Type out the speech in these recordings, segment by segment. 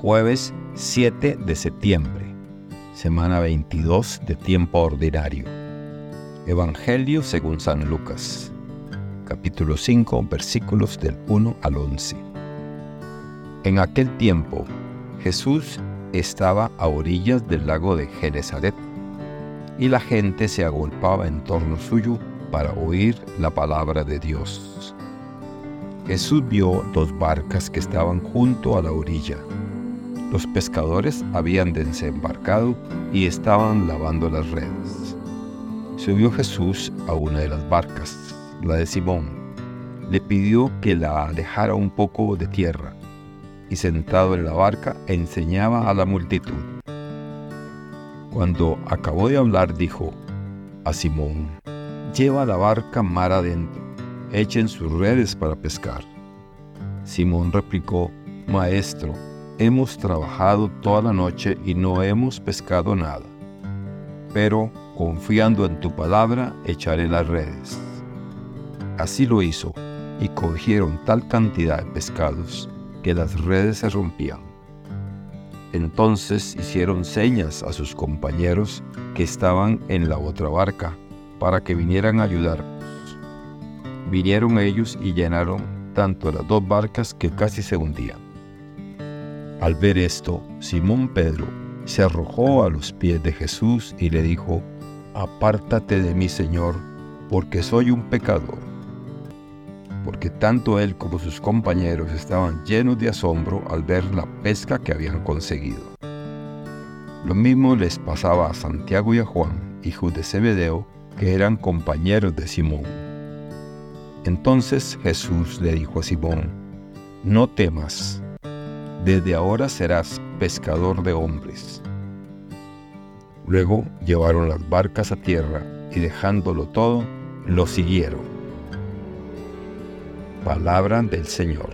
Jueves 7 de septiembre, semana 22 de tiempo ordinario. Evangelio según San Lucas, capítulo 5, versículos del 1 al 11. En aquel tiempo, Jesús estaba a orillas del lago de Genezaret y la gente se agolpaba en torno suyo para oír la palabra de Dios. Jesús vio dos barcas que estaban junto a la orilla. Los pescadores habían desembarcado y estaban lavando las redes. Subió Jesús a una de las barcas, la de Simón. Le pidió que la alejara un poco de tierra y sentado en la barca enseñaba a la multitud. Cuando acabó de hablar dijo a Simón, lleva la barca mar adentro, echen sus redes para pescar. Simón replicó, Maestro, hemos trabajado toda la noche y no hemos pescado nada, pero confiando en tu palabra echaré las redes. Así lo hizo, y cogieron tal cantidad de pescados que las redes se rompían. Entonces hicieron señas a sus compañeros que estaban en la otra barca para que vinieran a ayudarnos. Vinieron ellos y llenaron tanto las dos barcas que casi se hundían. Al ver esto, Simón Pedro se arrojó a los pies de Jesús y le dijo, Apártate de mí, Señor, porque soy un pecador porque tanto él como sus compañeros estaban llenos de asombro al ver la pesca que habían conseguido. Lo mismo les pasaba a Santiago y a Juan, hijos de Zebedeo, que eran compañeros de Simón. Entonces Jesús le dijo a Simón, No temas, desde ahora serás pescador de hombres. Luego llevaron las barcas a tierra y dejándolo todo, lo siguieron. Palabra del Señor.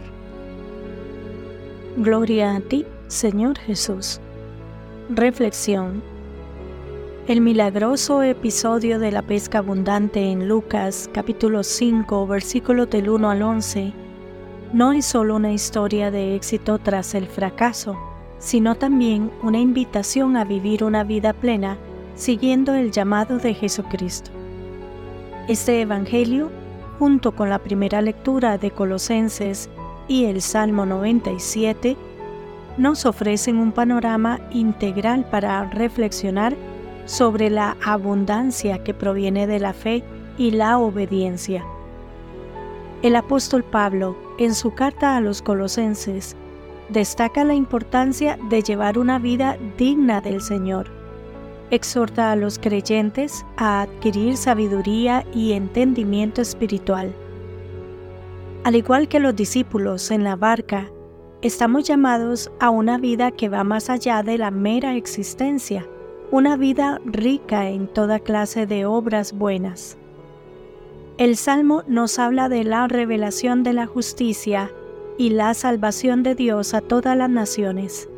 Gloria a ti, Señor Jesús. Reflexión. El milagroso episodio de la pesca abundante en Lucas capítulo 5 versículos del 1 al 11 no es solo una historia de éxito tras el fracaso, sino también una invitación a vivir una vida plena siguiendo el llamado de Jesucristo. Este Evangelio junto con la primera lectura de Colosenses y el Salmo 97, nos ofrecen un panorama integral para reflexionar sobre la abundancia que proviene de la fe y la obediencia. El apóstol Pablo, en su carta a los colosenses, destaca la importancia de llevar una vida digna del Señor exhorta a los creyentes a adquirir sabiduría y entendimiento espiritual. Al igual que los discípulos en la barca, estamos llamados a una vida que va más allá de la mera existencia, una vida rica en toda clase de obras buenas. El Salmo nos habla de la revelación de la justicia y la salvación de Dios a todas las naciones.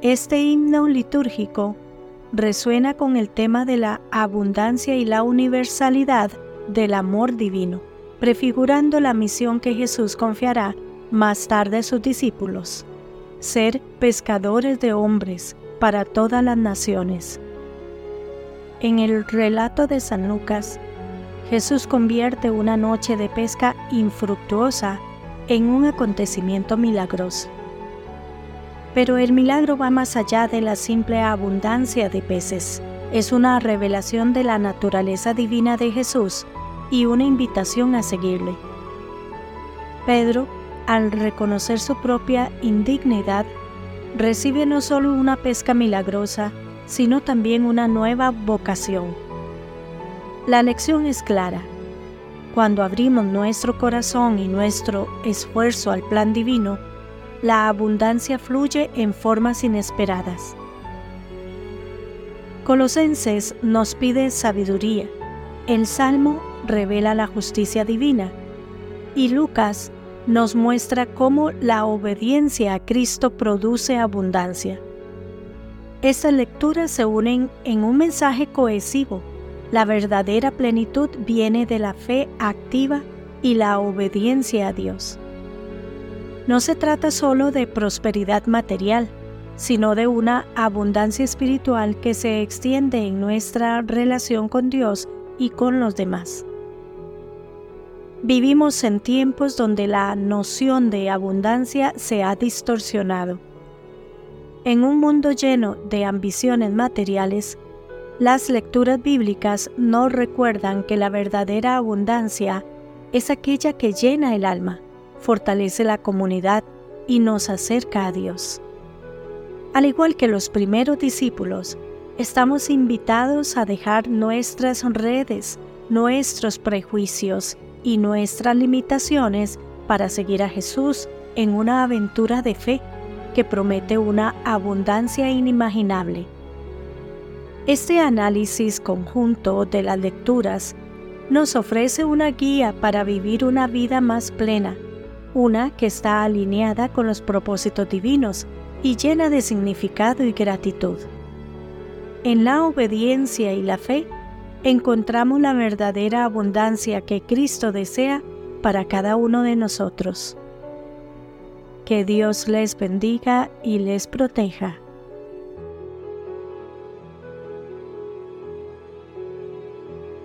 Este himno litúrgico resuena con el tema de la abundancia y la universalidad del amor divino, prefigurando la misión que Jesús confiará más tarde a sus discípulos, ser pescadores de hombres para todas las naciones. En el relato de San Lucas, Jesús convierte una noche de pesca infructuosa en un acontecimiento milagroso. Pero el milagro va más allá de la simple abundancia de peces. Es una revelación de la naturaleza divina de Jesús y una invitación a seguirle. Pedro, al reconocer su propia indignidad, recibe no solo una pesca milagrosa, sino también una nueva vocación. La lección es clara. Cuando abrimos nuestro corazón y nuestro esfuerzo al plan divino, la abundancia fluye en formas inesperadas. Colosenses nos pide sabiduría, el Salmo revela la justicia divina y Lucas nos muestra cómo la obediencia a Cristo produce abundancia. Estas lecturas se unen en un mensaje cohesivo. La verdadera plenitud viene de la fe activa y la obediencia a Dios. No se trata solo de prosperidad material, sino de una abundancia espiritual que se extiende en nuestra relación con Dios y con los demás. Vivimos en tiempos donde la noción de abundancia se ha distorsionado. En un mundo lleno de ambiciones materiales, las lecturas bíblicas nos recuerdan que la verdadera abundancia es aquella que llena el alma, fortalece la comunidad y nos acerca a Dios. Al igual que los primeros discípulos, estamos invitados a dejar nuestras redes, nuestros prejuicios y nuestras limitaciones para seguir a Jesús en una aventura de fe que promete una abundancia inimaginable. Este análisis conjunto de las lecturas nos ofrece una guía para vivir una vida más plena, una que está alineada con los propósitos divinos y llena de significado y gratitud. En la obediencia y la fe encontramos la verdadera abundancia que Cristo desea para cada uno de nosotros. Que Dios les bendiga y les proteja.